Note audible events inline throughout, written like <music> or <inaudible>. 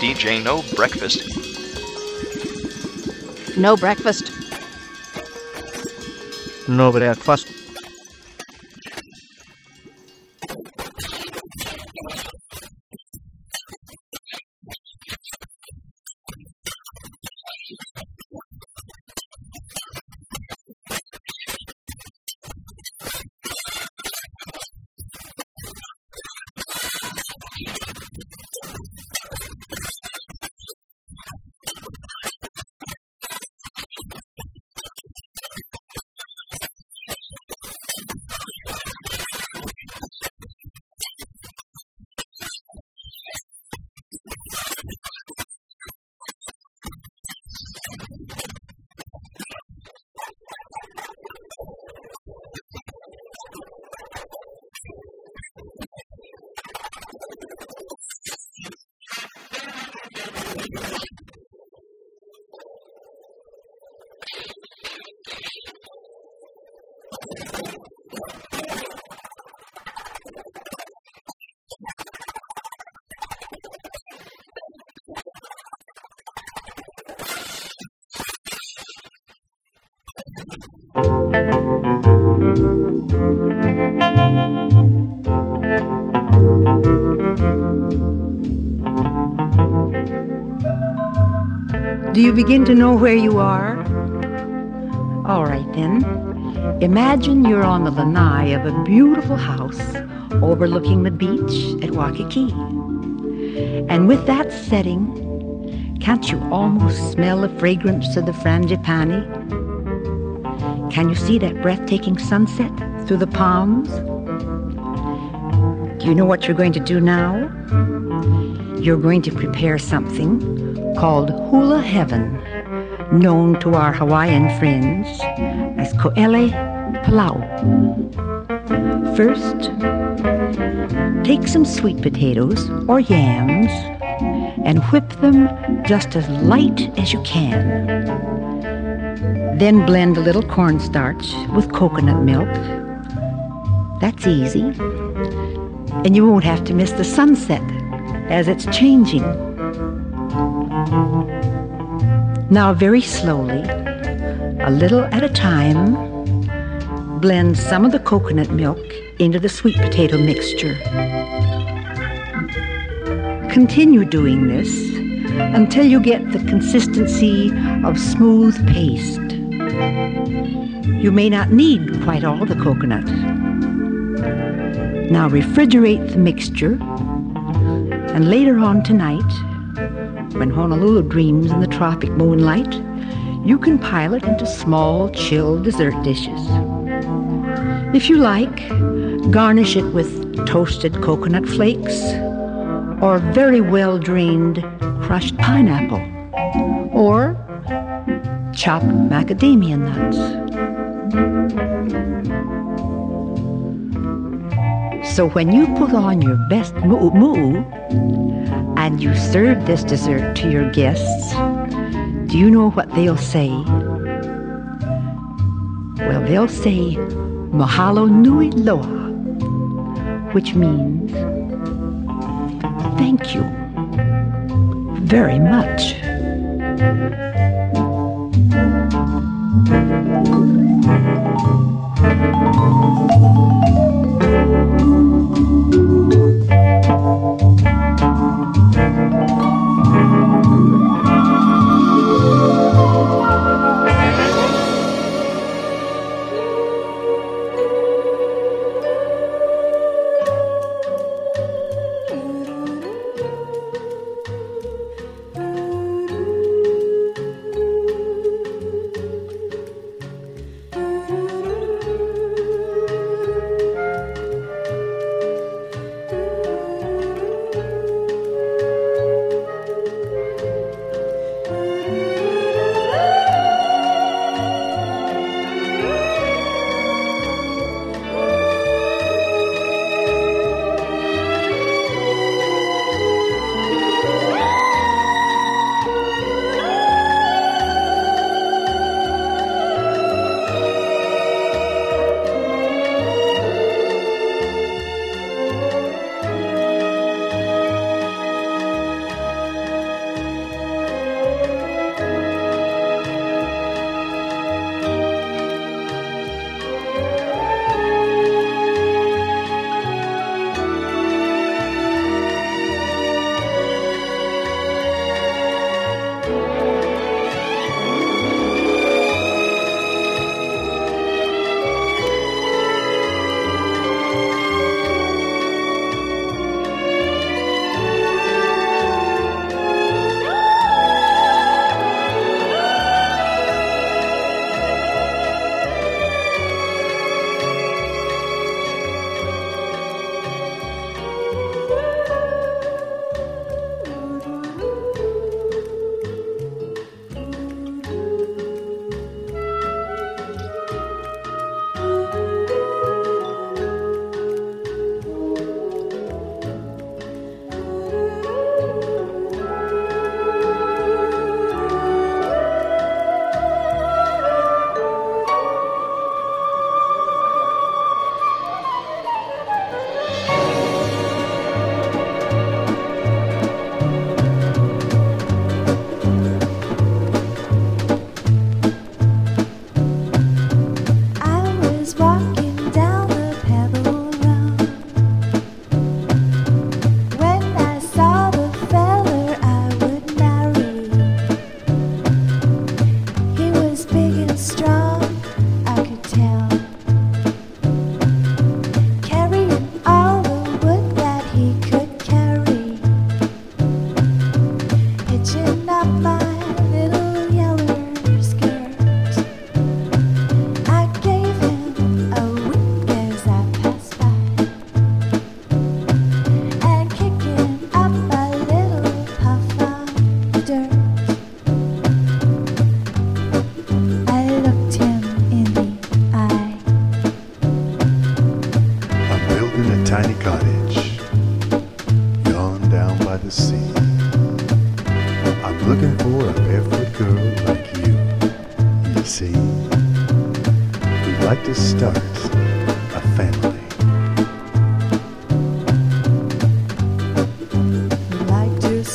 DJ No Breakfast. No breakfast. No breakfast. Know where you are? All right then. Imagine you're on the lanai of a beautiful house overlooking the beach at Waikiki. And with that setting, can't you almost smell the fragrance of the frangipani? Can you see that breathtaking sunset through the palms? Do you know what you're going to do now? You're going to prepare something called Hula Heaven, known to our Hawaiian friends as Ko'ele Palau. First, take some sweet potatoes or yams and whip them just as light as you can. Then blend a little cornstarch with coconut milk. That's easy. And you won't have to miss the sunset as it's changing. Now, very slowly, a little at a time, blend some of the coconut milk into the sweet potato mixture. Continue doing this until you get the consistency of smooth paste. You may not need quite all the coconut. Now refrigerate the mixture, and later on tonight, when Honolulu dreams in the tropic moonlight, you can pile it into small, chilled dessert dishes. If you like, garnish it with toasted coconut flakes or very well drained crushed pineapple or chopped macadamia nuts. So when you put on your best moo and you serve this dessert to your guests, do you know what they'll say? Well, they'll say Mahalo Nui Loa, which means thank you very much. If you're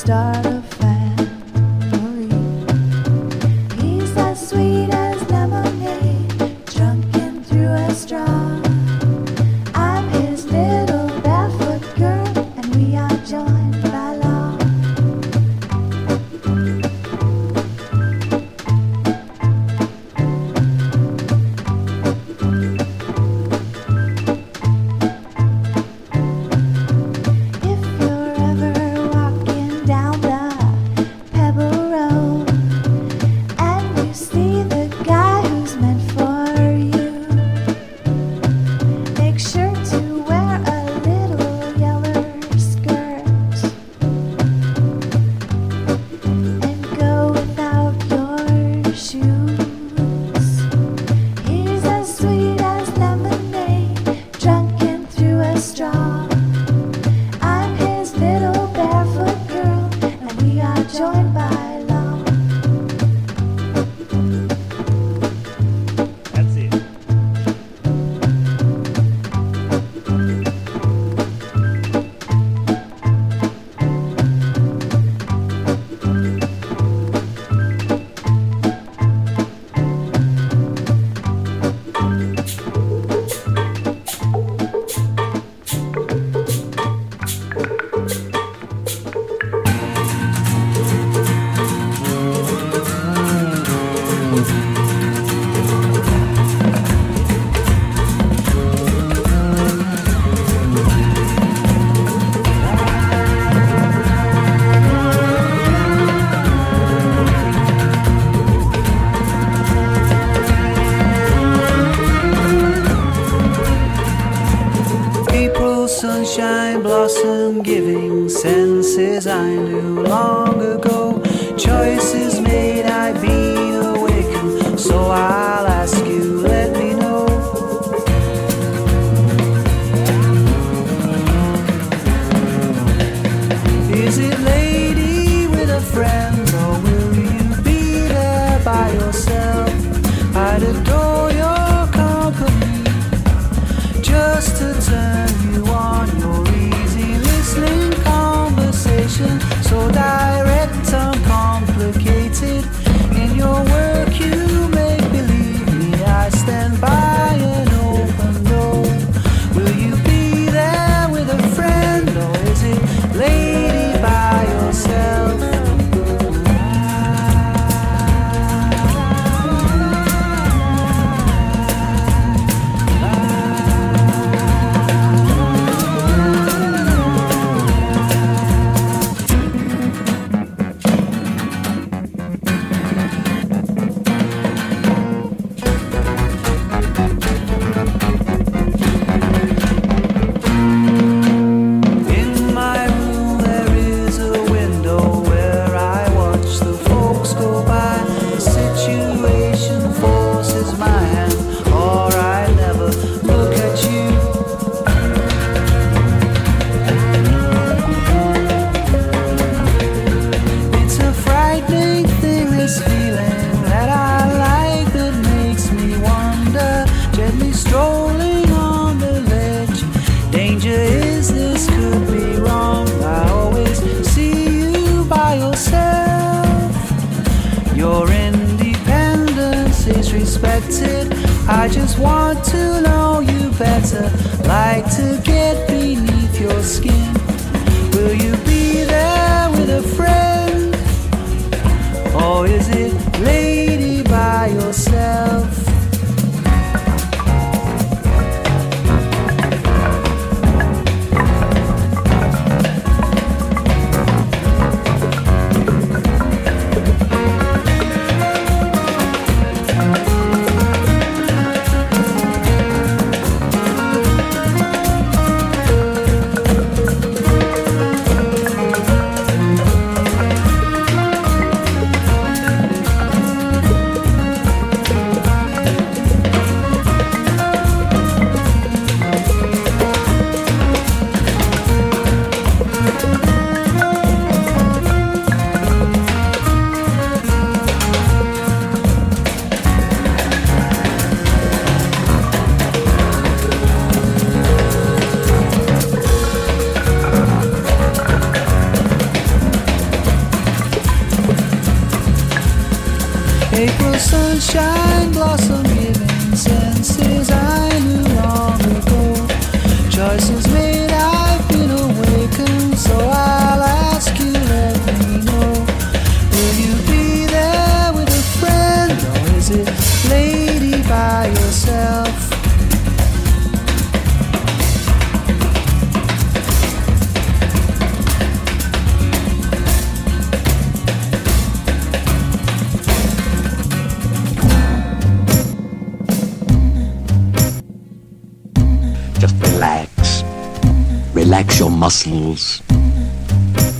ever senses I Gently strolling on the ledge. Danger is this could be wrong. I always see you by yourself. Your independence is respected. I just want to know you better. Like to get beneath your skin. Will you be there with a friend? Or is it lady by yourself?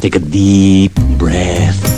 Take a deep breath.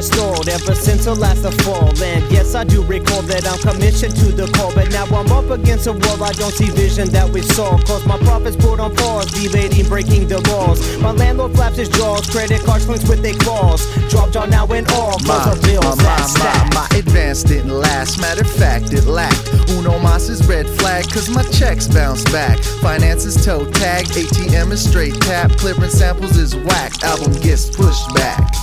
Salary has stalled ever since the last of fall. And yes, I do recall that I'm commissioned to the call. But now I'm up against a wall. I don't see vision that we saw. Cause my profits put on pause, debating breaking the laws. My landlord flaps his jaws, credit cards flinch with their claws. Drop jaw now and all, cause My, the bills my, that my, my, my advance didn't last. Matter of fact, it lacked. Uno Mas is red flag, cause my checks bounce back. Finances toe tag, ATM is straight tap. Clearing samples is whack. Album gets pushed back.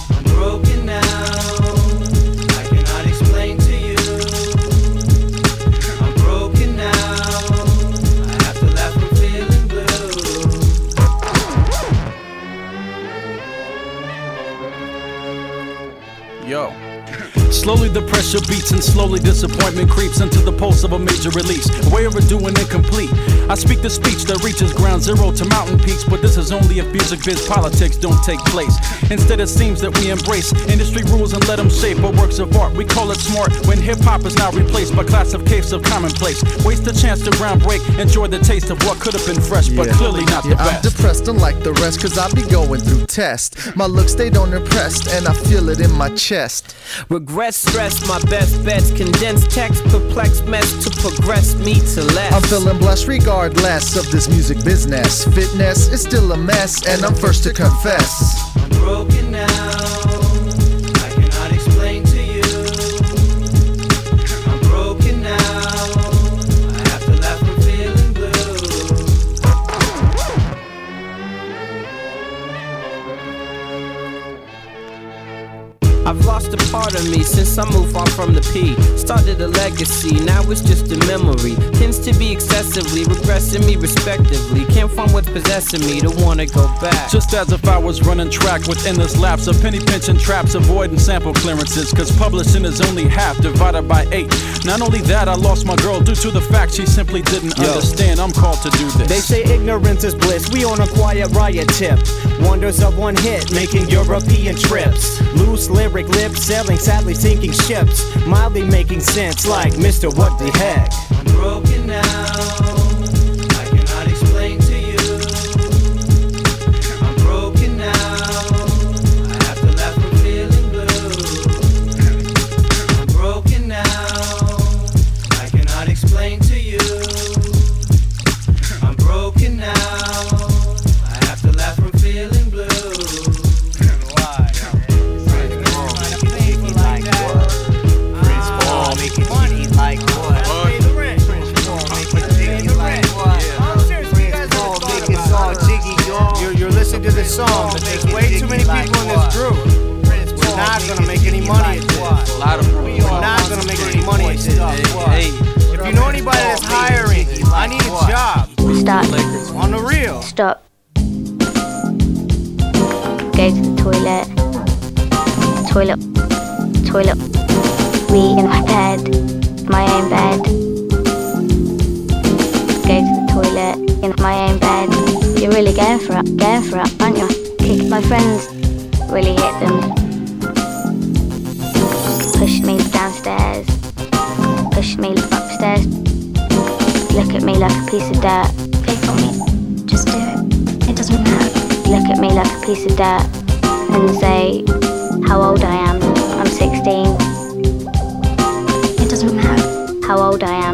Beats, and slowly disappointment creeps into the pulse of a major release. Way overdue and incomplete. I speak the speech that reaches ground zero to mountain peaks, but this is only if music biz politics don't take place. Instead, it seems that we embrace industry rules and let them shape our works of art. We call it smart when hip hop is now replaced by classifications of commonplace. Waste the chance to ground break, enjoy the taste of what could have been fresh, but clearly not yeah, the best. I'm depressed unlike the rest, cause I be going through tests. My looks, they don't impress, and I feel it in my chest. Regret, stress, my best bets. Condensed text, perplexed mess to progress me to less. I'm feeling blessed regardless of this music business. Fitness is still a mess, and I'm first to confess. I'm broken now. A part of me since I moved far from the P. Started a legacy, now it's just a memory. Tends to be excessively regressing me respectively. Can't find what's possessing me to wanna go back. Just as if I was running track with endless laps of penny pinching traps, avoiding sample clearances. Cause publishing is only half divided by eight. Not only that, I lost my girl due to the fact she simply didn't understand I'm called to do this. They say ignorance is bliss. We on a quiet riot tip. Wonders of one hit, making European trips. Loose lyric lips, sailing sadly sinking ships. Mildly making sense, like Mr. What the heck. I'm broken now. Song, but there's way too many people in this group. We're not gonna make any money at this. We're not gonna make any money at this. If you know anybody that's hiring, I need a job. Stop. On the real. Stop. Go to the toilet. Toilet. Toilet. Wee in my bed. My own bed. Really going for it, going for it, aren't you? Kick my friends. Really hit them. Push me downstairs. Push me upstairs. Look at me like a piece of dirt. Pick on me. Just do it. It doesn't matter. Look at me like a piece of dirt and say how old I am. I'm 16. It doesn't matter. How old I am.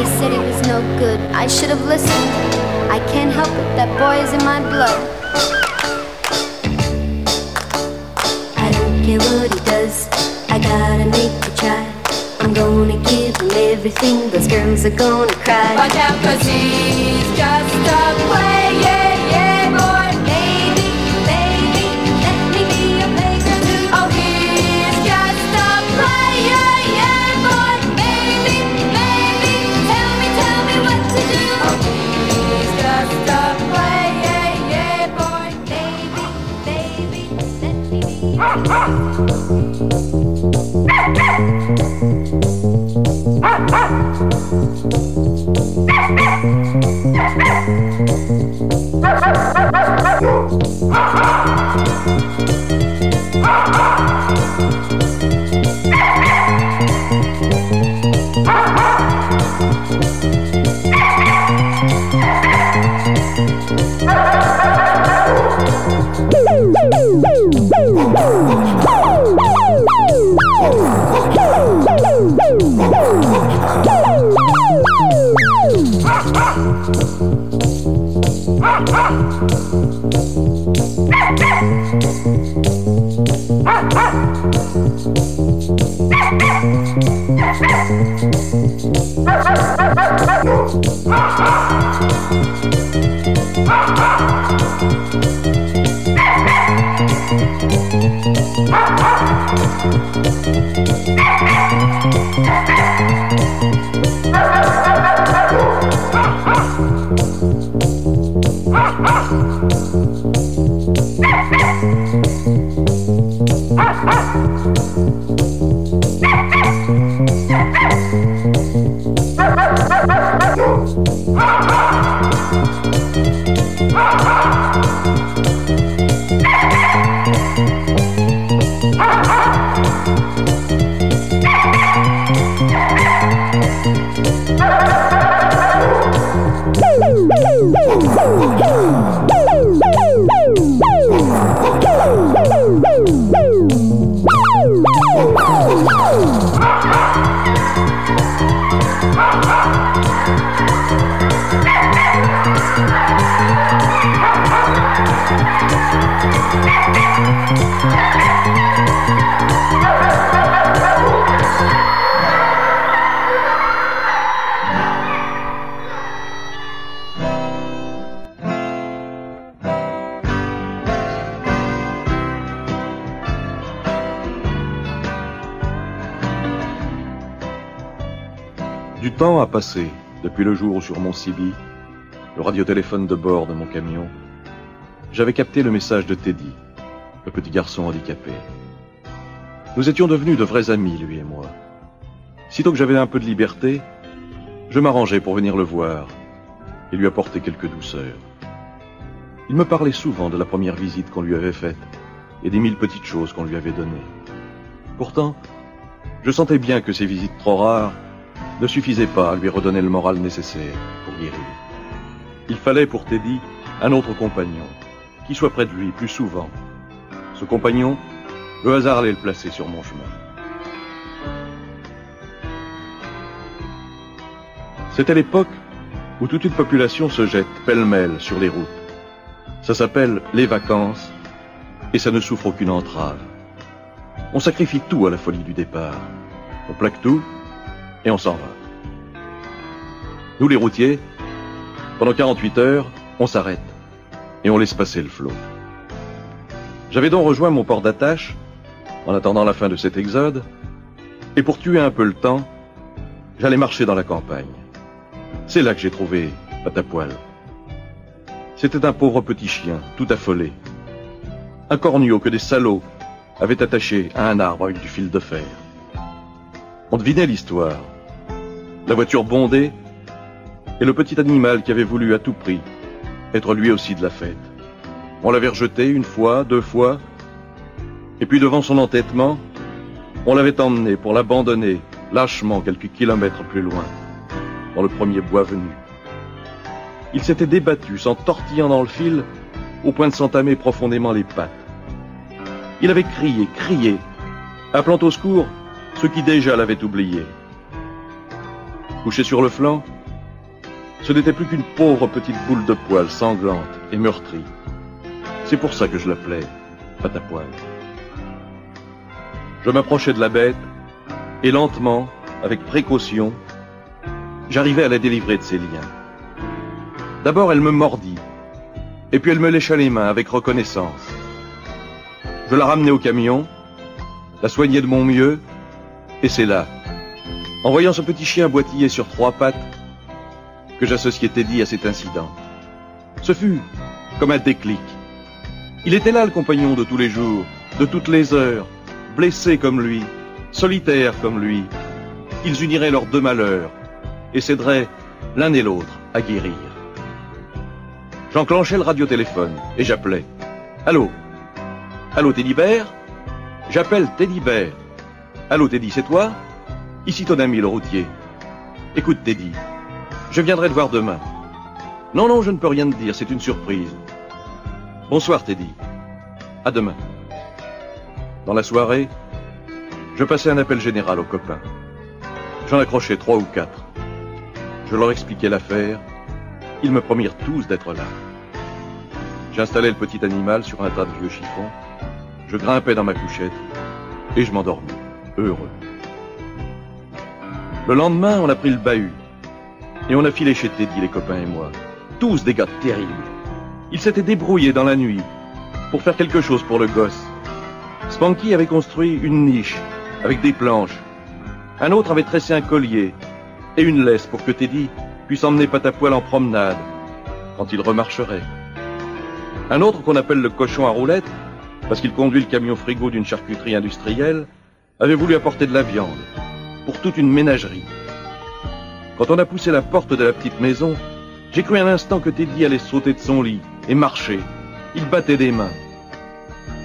They said he was no good. I should have listened. I can't help it. That boy is in my blood. I don't care what he does. I gotta make a try. I'm gonna give him everything. Those girls are gonna cry. Watch out, cause he's just a play, Ha <laughs> ha! A passé depuis le jour où sur mon CB, le radiotéléphone de bord de mon camion, j'avais capté le message de Teddy, le petit garçon handicapé. Nous étions devenus de vrais amis, lui et moi. Sitôt que j'avais un peu de liberté, je m'arrangeais pour venir le voir et lui apporter quelques douceurs. Il me parlait souvent de la première visite qu'on lui avait faite et des mille petites choses qu'on lui avait données. Pourtant, je sentais bien que ces visites trop rares ne suffisaient pas à lui redonner le moral nécessaire pour guérir. Il fallait pour Teddy un autre compagnon, qui soit près de lui plus souvent. Ce compagnon, le hasard allait le placer sur mon chemin. C'était l'époque où toute une population se jette pêle-mêle sur les routes. Ça s'appelle les vacances et ça ne souffre aucune entrave. On sacrifie tout à la folie du départ. On plaque tout et on s'en va. Nous les routiers, pendant 48 heures, on s'arrête et on laisse passer le flot. J'avais donc rejoint mon port d'attache en attendant la fin de cet exode et pour tuer un peu le temps, j'allais marcher dans la campagne. C'est là que j'ai trouvé Patapoil, C'était un pauvre petit chien, tout affolé. Un corneau que des salauds avaient attaché à un arbre avec du fil de fer. On devinait l'histoire. La voiture bondée et le petit animal qui avait voulu à tout prix être lui aussi de la fête. On l'avait rejeté une fois, deux fois, et puis devant son entêtement, on l'avait emmené pour l'abandonner lâchement quelques kilomètres plus loin, dans le premier bois venu. Il s'était débattu, s'en tortillant dans le fil, au point de s'entamer profondément les pattes. Il avait crié, crié, appelant au secours ceux qui déjà l'avaient oublié. Couché sur le flanc, ce n'était plus qu'une pauvre petite boule de poils sanglante et meurtrie. C'est pour ça que je l'appelais Patapoil. Je m'approchais de la bête et lentement, avec précaution, j'arrivais à la délivrer de ses liens. D'abord, elle me mordit, et puis elle me lécha les mains avec reconnaissance. Je la ramenai au camion, la soignai de mon mieux, et c'est là, en voyant ce petit chien boitiller sur trois pattes, que j'associai Teddy à cet incident. Ce fut comme un déclic. Il était là le compagnon de tous les jours, de toutes les heures, blessé comme lui, solitaire comme lui. Ils uniraient leurs deux malheurs et s'aideraient l'un et l'autre à guérir. J'enclenchais le radiotéléphone et j'appelais. Allô? Allô Teddy Bear? J'appelle Teddy Bear. Allô Teddy, c'est toi? Ici ton ami le routier. Écoute Teddy, je viendrai te voir demain. Non, non, je ne peux rien te dire, c'est une surprise. Bonsoir Teddy. À demain. Dans la soirée, je passais un appel général aux copains. J'en accrochais trois ou quatre. Je leur expliquais l'affaire. Ils me promirent tous d'être là. J'installais le petit animal sur un tas de vieux chiffons. Je grimpais dans ma couchette et je m'endormis, Le lendemain, on a pris le bahut et on a filé chez Teddy, les copains et moi. Tous des gars terribles. Ils s'étaient débrouillés dans la nuit pour faire quelque chose pour le gosse. Spanky avait construit une niche avec des planches. Un autre avait tressé un collier et une laisse pour que Teddy puisse emmener Patapoil en promenade quand il remarcherait. Un autre qu'on appelle le cochon à roulettes, parce qu'il conduit le camion frigo d'une charcuterie industrielle, avait voulu apporter de la viande pour toute une ménagerie? Quand on a poussé la porte de la petite maison, j'ai cru un instant que Teddy allait sauter de son lit et marcher. Il battait des mains.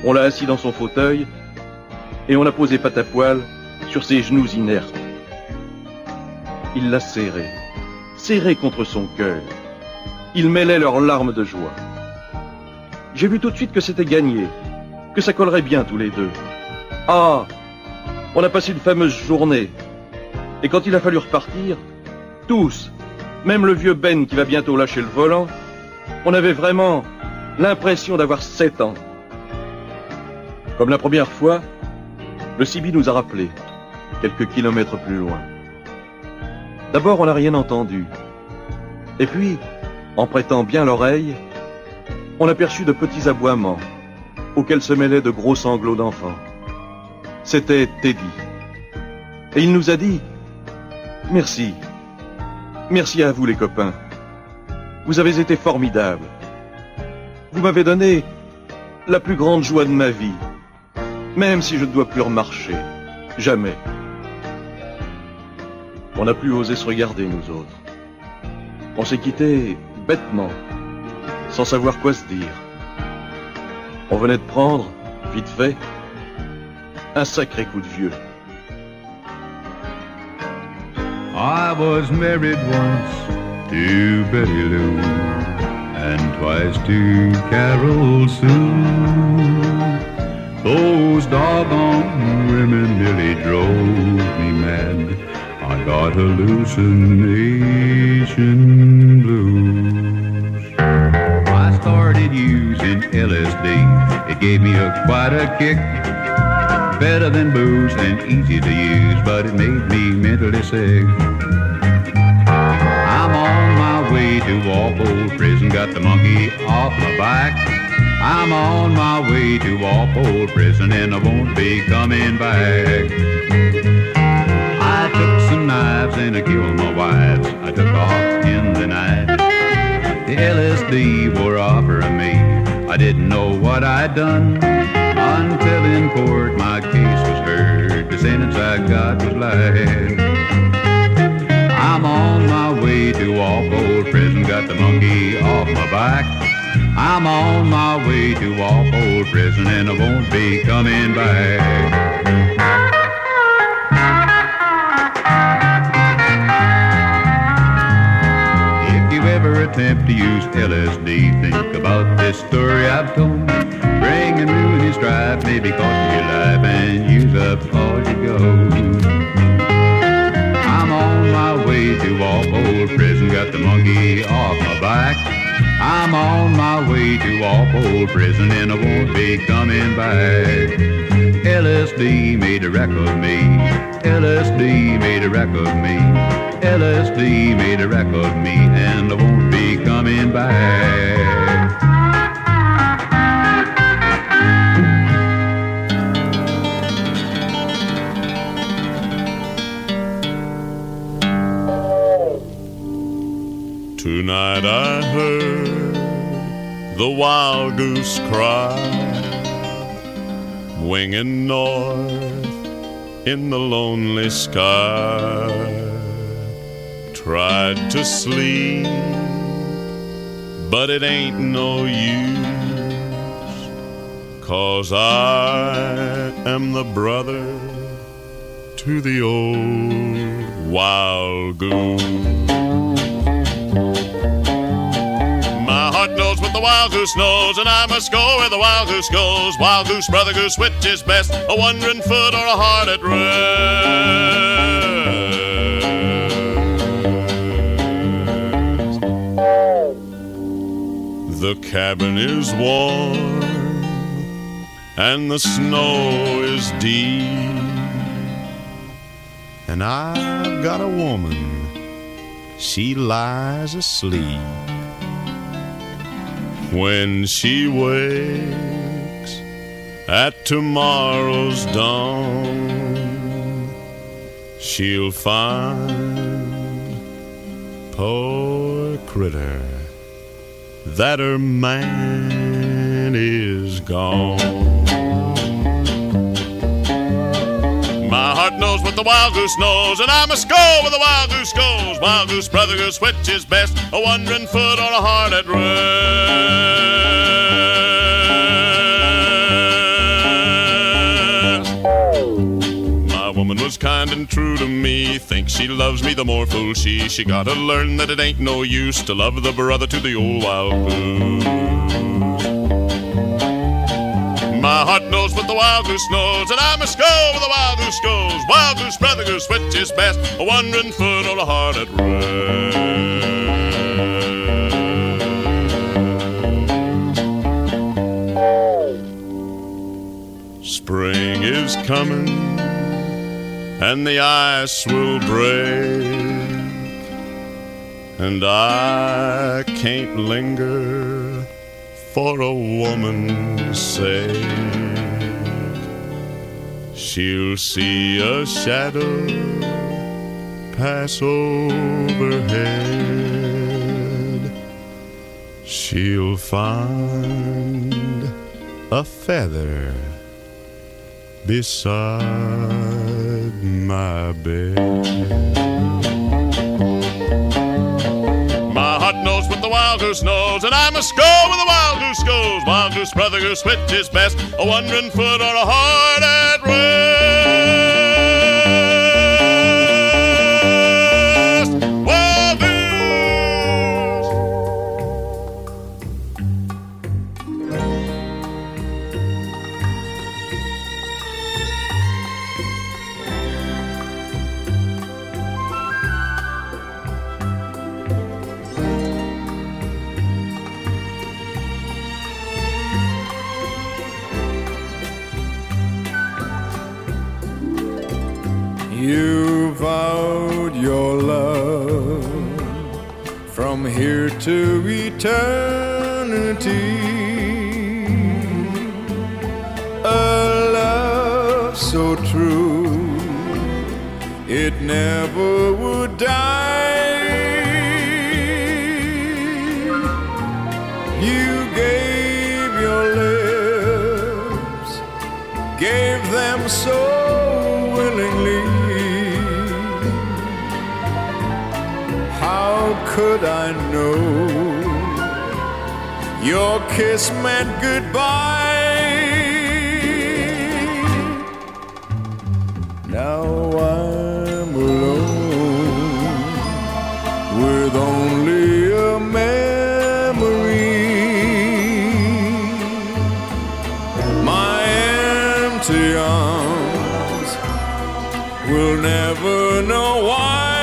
On l'a assis dans son fauteuil et on a posé Patapoil sur ses genoux inertes. Il l'a serré, serré contre son cœur. Il mêlait leurs larmes de joie. J'ai vu tout de suite que c'était gagné, que ça collerait bien tous les deux. Ah On a passé une fameuse journée. Et quand il a fallu repartir, tous, même le vieux Ben qui va bientôt lâcher le volant, on avait vraiment l'impression d'avoir sept ans. Comme la première fois, le Sibi nous a rappelé, quelques kilomètres plus loin. D'abord, on n'a rien entendu. Et puis, en prêtant bien l'oreille, on aperçut de petits aboiements, auxquels se mêlaient de gros sanglots d'enfants. C'était Teddy. Et il nous a dit, merci, merci à vous les copains. Vous avez été formidables. Vous m'avez donné la plus grande joie de ma vie, même si je ne dois plus remarcher. Jamais. On n'a plus osé se regarder, nous autres. On s'est quittés bêtement, sans savoir quoi se dire. On venait de prendre, vite fait, un sacré coup de vieux. I was married once to Betty Lou and twice to Carol Sue. Those doggone women nearly drove me mad. I got hallucination blues. I started using LSD. It gave me a quite a kick. Better than booze and easy to use, but it made me mentally sick. I'm on my way to Walpole Prison, got the monkey off my back. I'm on my way to Walpole Prison and I won't be coming back. I took some knives and I killed my wives. I took off in the night. The LSD were offering me. I didn't know what I'd done until in court my case was heard. The sentence I got was life. I'm on my way to Walpole prison, got the monkey off my back. I'm on my way to Walpole prison and I won't be coming back. If you ever attempt to use LSD, think about this story I've told. Bring and ruin his maybe cost you your life and use up all you go. I'm on my way to old prison, got the monkey off my back. I'm on my way to old prison and I won't be coming back. LSD made a wreck of me. LSD made a wreck of me. LSD made a wreck of me and I won't be coming back. Tonight I heard the wild goose cry, winging north in the lonely sky. Tried to sleep, but it ain't no use, cause I am the brother to the old wild goose. My heart knows what the wild goose knows, and I must go where the wild goose goes. Wild goose, brother goose, which is best? A wandering foot or a heart at rest? The cabin is warm, and the snow is deep, and I've got a woman. She lies asleep. When she wakes at tomorrow's dawn, she'll find, poor critter, that her man is gone. My heart knows what the wild goose knows, and I must go where the wild goose goes. Wild goose, brother goose, which is best? A wandering foot or a heart at rest? Was kind and true to me. Thinks she loves me, the more fool she. She gotta learn that it ain't no use to love the brother to the old wild goose. My heart knows what the wild goose knows, and I must go where the wild goose goes. Wild goose, brother goose, which is best? A wandering foot or a heart at rest? Spring is coming, and the ice will break, and I can't linger for a woman's sake. She'll see a shadow pass overhead. She'll find a feather beside my bed. My heart knows what the wild goose knows, and I must go where the wild goose goes. Wild goose, brother goose, which is best? A wandering foot or a heart at rest? to eternity. A love so true, it never would die. You gave your lips, gave them so willingly. How could I know? Your kiss meant goodbye? Now I'm alone with only a memory. My empty arms will never know why.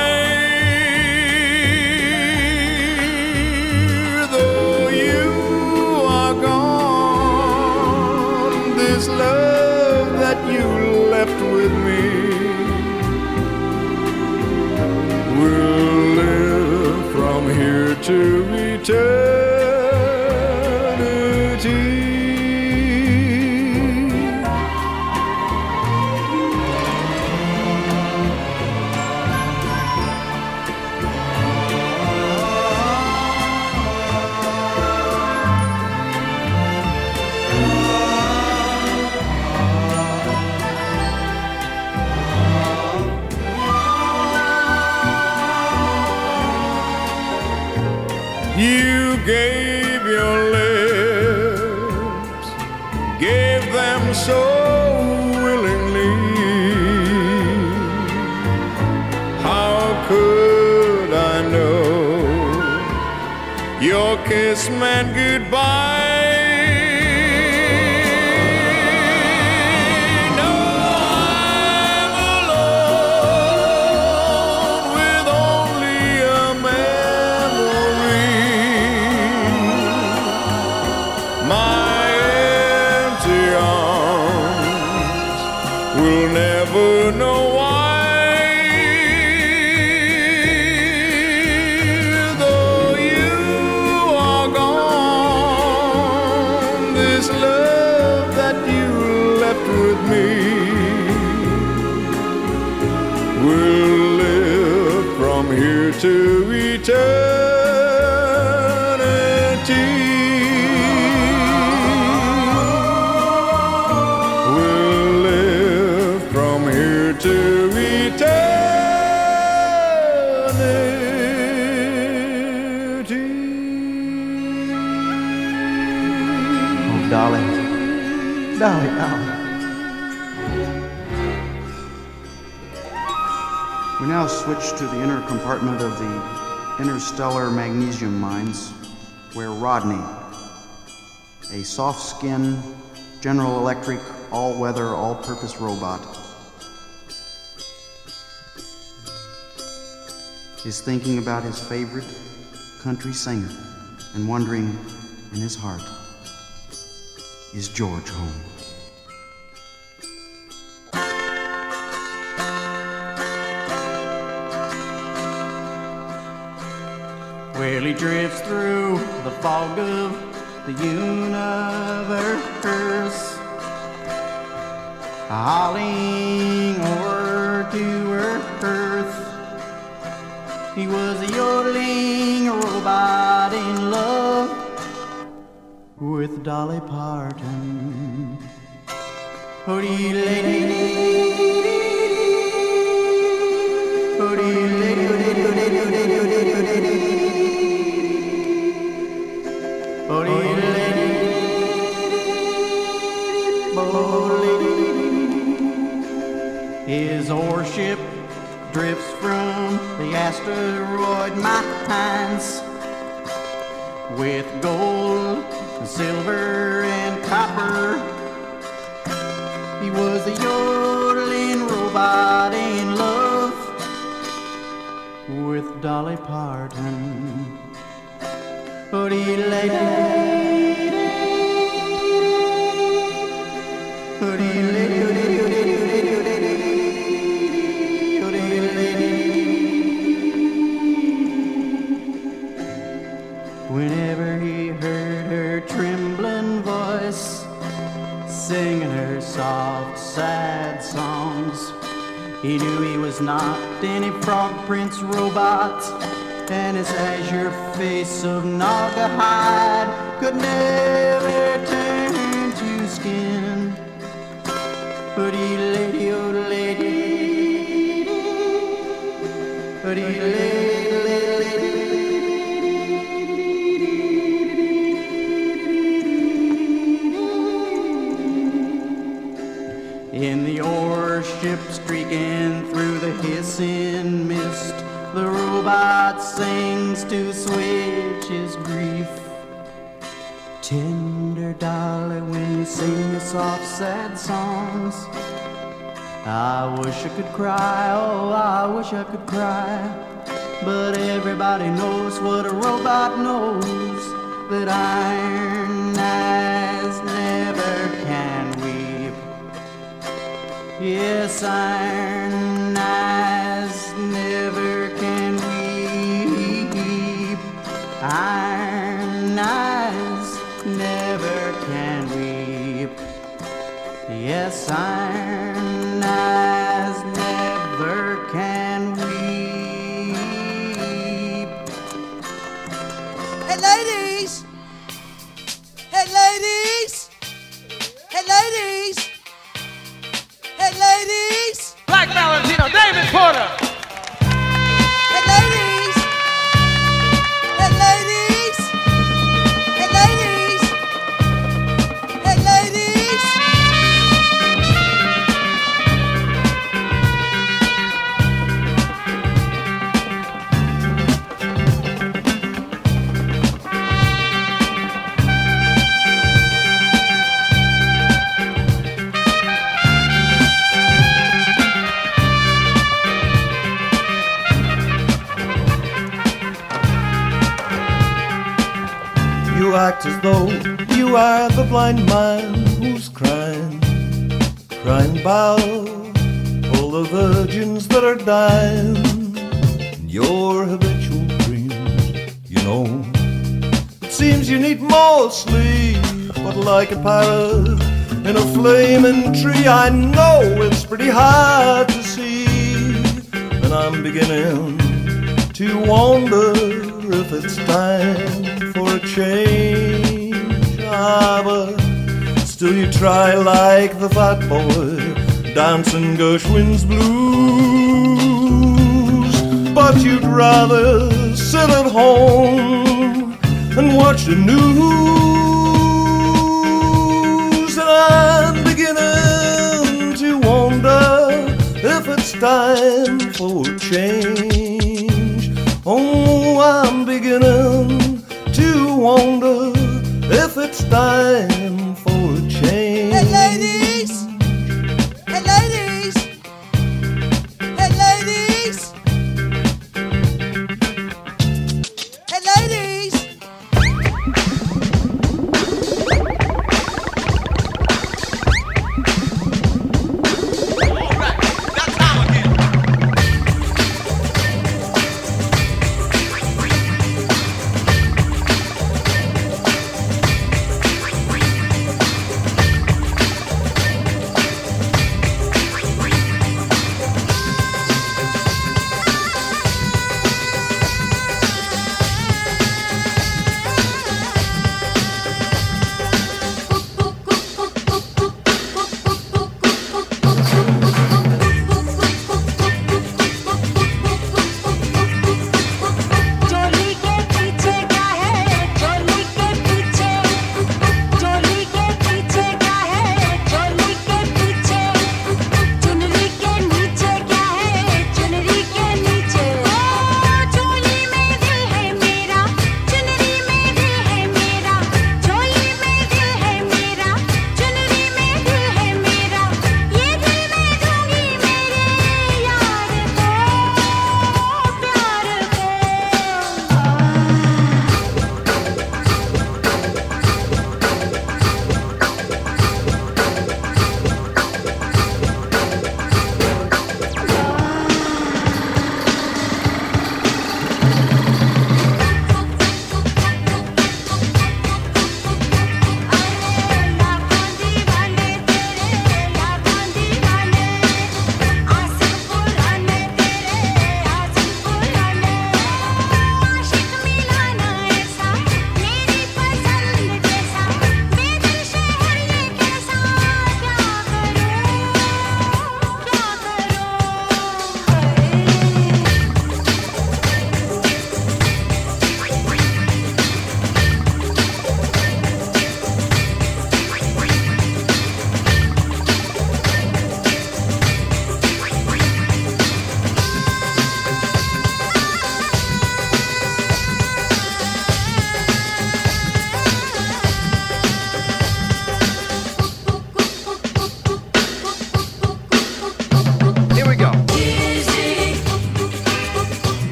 Will live from here to eternity. Now switch to the inner compartment of the interstellar magnesium mines, where Rodney, a soft skinned General Electric all weather, all purpose robot, is thinking about his favorite country singer and wondering in his heart, is George home? Well, he drifts through the fog of the universe, hauling over to earth. He was a yodeling robot in love with Dolly Parton. Oh, Hooty His ship drifts from the asteroid mines with gold, silver, and copper. He was a yodeling robot in love with Dolly Parton. But he Whenever not any frog prince robot, and his azure face of Naugahyde could never robot sings to switch his grief. Tender darling, when you sing your soft, sad songs, I wish I could cry, oh, I wish I could cry. But everybody knows what a robot knows that iron eyes never can weep. Yes, iron Yes, a in a flaming tree, I know it's pretty hard to see. And I'm beginning to wonder if it's time for a change. Ah, but still you try like the fat boy dancing Gershwin's blues. But you'd rather sit at home and watch the news. Time for change. Oh, I'm beginning to wonder if it's time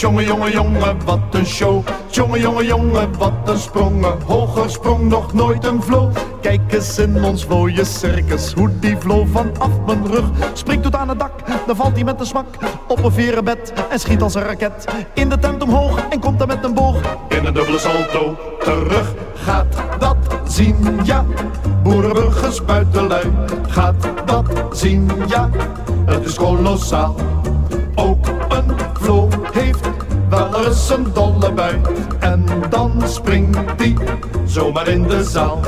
Jongen, jongen, jongen, wat een show. Jongen, jongen, jongen, wat een sprongen. Hoger sprong nog nooit een vlo. Kijk eens in ons mooie circus, hoe die vlo vanaf mijn rug. Springt tot aan het dak, dan valt hij met een smak op een verenbed en schiet als een raket. In de tent omhoog en komt dan met een boog. In een dubbele salto terug gaat dat zien, ja. Boerenburgers buitenlui gaat dat zien, ja. Het is kolossaal. Eens een dolle bui. En dan springt hij zomaar in de zaal.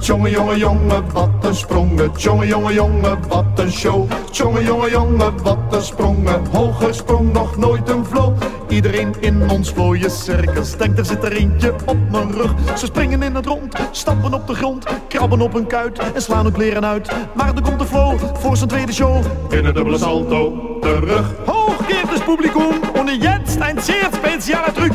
Tjonge, jonge, jongen, wat een sprongen. Tjonge, jonge, jongen, wat een show. Tjonge, jonge, jongen, wat een sprongen. Hoger sprong nog nooit een vlo. Iedereen in ons mooie circus denkt er zit er eentje op mijn rug. Ze springen in het rond, stappen op de grond, krabben op een kuit en slaan hun kleren uit. Maar er komt de flow voor zijn tweede show. In een dubbele salto terug. Hochgeertes Publikum und jetzt ein zeer speciale truc.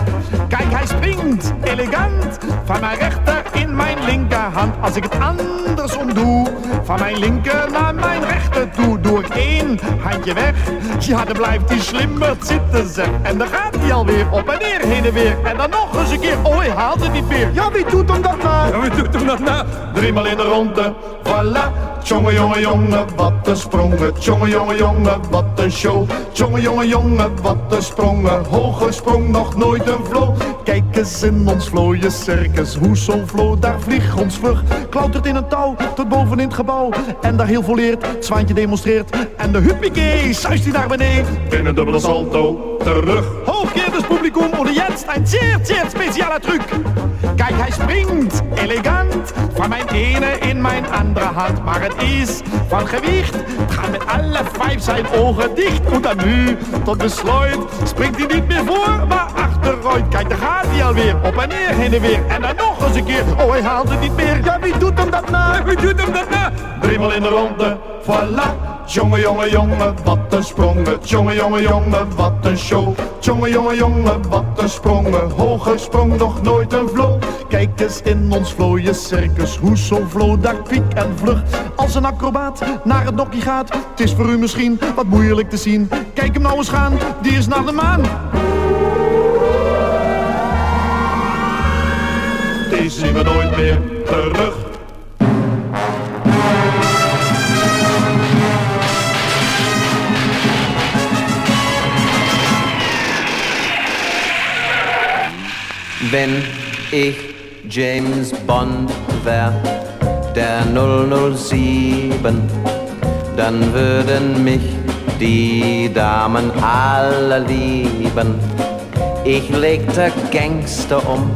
Kijk, hij springt elegant van mijn rechter in mijn linkerhand. Als ik het andersom doe, van mijn linker naar mijn rechter toe, doe ik één handje weg. Ja, dan blijft hij slimmer zitten zeg. En dan gaat hij alweer op en neer, heen en weer. En dan nog eens een keer, oh hij haalt het niet meer. Ja, wie doet hem dat nou? Ja, wie doet hem dat nou? Driemaal in de ronde, voilà. Tjonge, jonge, jongen, wat een sprongen. Tjonge, jonge, jongen, wat een show. Tjonge, jonge, jongen, wat een sprongen. Hoge sprong, nog nooit een vlo. Kijk eens in ons vlooie circus. Hoe zo'n vlo daar vliegt ons vlug. Klautert in een touw tot boven in het gebouw. En daar heel volleerd het zwaantje demonstreert. En de huppakee, zuist hij naar beneden. In een dubbele salto, terug. Hooggeerders publikum, und jetzt ein zeer, speciale truc. Kijk, hij springt elegant van mijn ene in mijn andere hand. Maar het is van gewicht. Gaat met alle vijf zijn ogen dicht. En dan nu, tot besluit, springt hij niet meer voor, maar achteruit. Kijk, daar gaat hij alweer op en neer, heen en weer. En dan nog eens een keer. Oh, hij haalt het niet meer. Ja, wie doet hem dat nou? Wie doet hem dat nou? Driemaal in de ronde, voilà. Jongen, jongen, jongen, wat een sprongen. Jongen, jongen, jongen, wat een show. Jongen, jongen, jongen, wat een sprongen. Hoger sprong nog nooit een vlo. Kijk eens in ons vlooie circus. Hoe zo'n vlo daar en vlug. Als een acrobaat naar het nokkie gaat. Het is voor u misschien wat moeilijk te zien. Kijk hem nou eens gaan, die is naar de maan. Die zien we nooit meer terug. Wenn ich James Bond wär, der 007, dann würden mich die Damen alle lieben. Ich legte Gangster um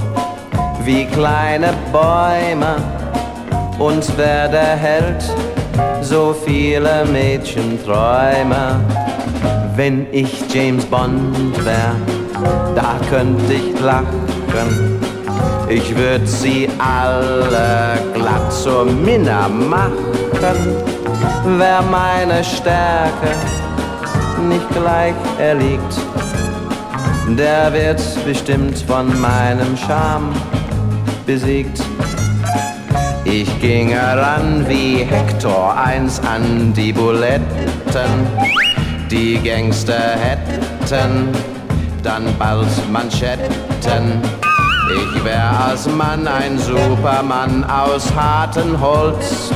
wie kleine Bäume und wär der Held, so viele Mädchen träume. Wenn ich James Bond wär, da könnte ich lachen. Ich würd sie alle glatt zur Minna machen. Wer meine Stärke nicht gleich erliegt, der wird bestimmt von meinem Charme besiegt. Ich ging heran wie Hector eins an die Buletten. Die Gangster hätten dann bald Manschetten. Ich wär als Mann ein Supermann aus hartem Holz.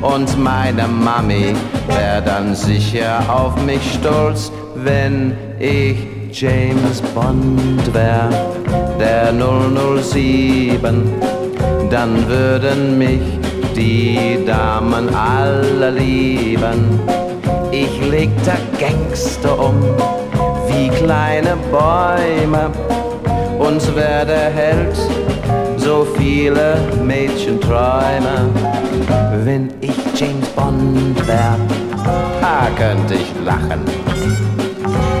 Und meine Mami wär dann sicher auf mich stolz, wenn ich James Bond wär, der 007. Dann würden mich die Damen alle lieben. Ich legte Gangster um wie kleine Bäume und werde Held, so viele Mädchen träume. Wenn ich James Bond wär, da könnte ich lachen.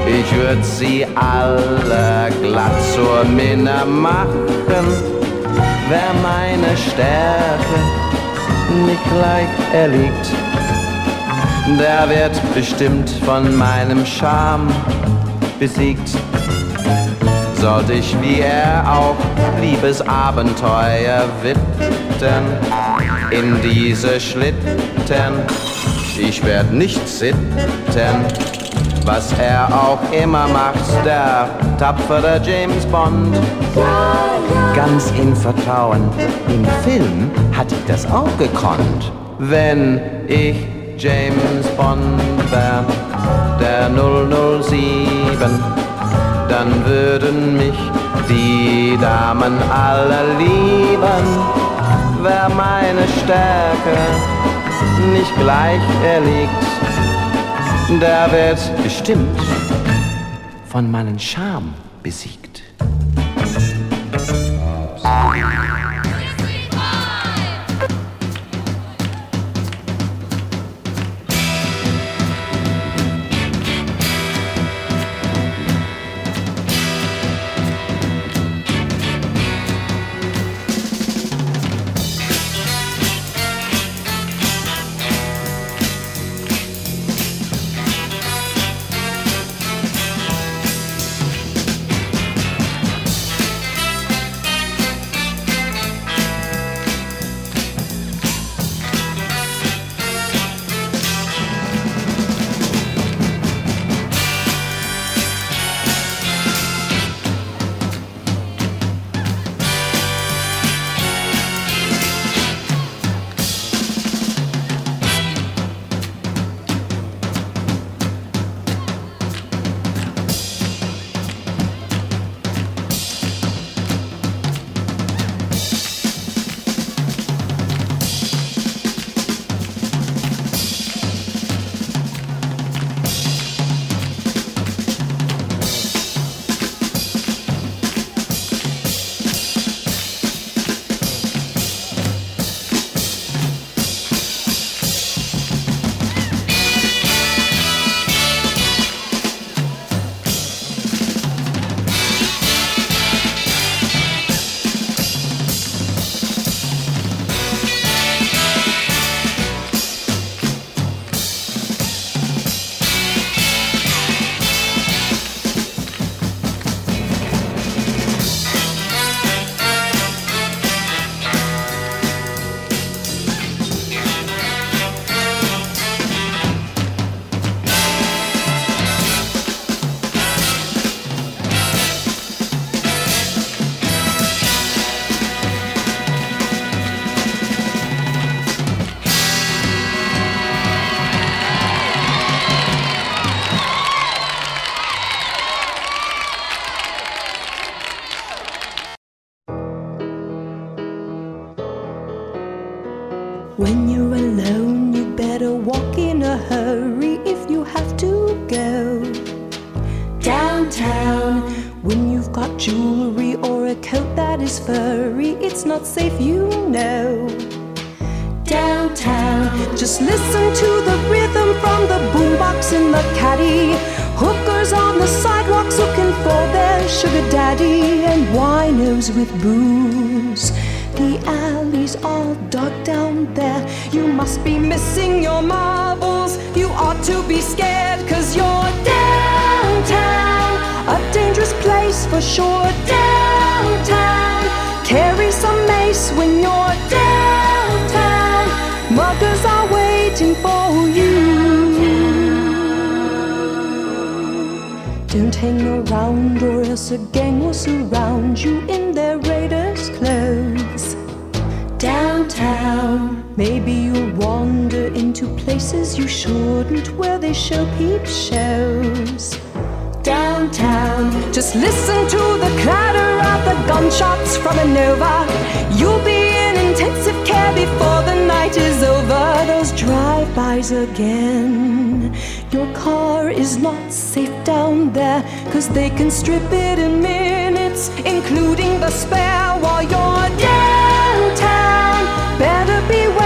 Ich würd sie alle glatt zur Minne machen, wär meine Stärke nicht gleich erliegt. Der wird bestimmt von meinem Charme besiegt. Sollte ich wie er auch Liebesabenteuer witten in diese Schlitten, ich werd nicht sitten, was er auch immer macht, der tapfere James Bond. Ganz in Vertrauen, im Film hat ich das auch gekonnt, wenn ich James Bond wär, der 007, dann würden mich die Damen alle lieben, wär meine Stärke nicht gleich erliegt, der wird bestimmt von meinem Charme besiegt. When booze. The alley's all dark down there. You must be missing your marbles. You ought to be scared, cause you're downtown. A dangerous place for sure. Downtown. Carry some mace when you're down. muggers are waiting for you. Don't hang around, or else a gang will surround you in their raiders' clothes. Downtown, maybe you'll wander into places you shouldn't, where they show peep shows. Downtown, just listen to the clatter of the gunshots from a Nova. You'll be in intensive care before the night is over. Those drive-bys again. Your car is not safe down there, cause they can strip it in minutes, including the spare while you're downtown. Better beware.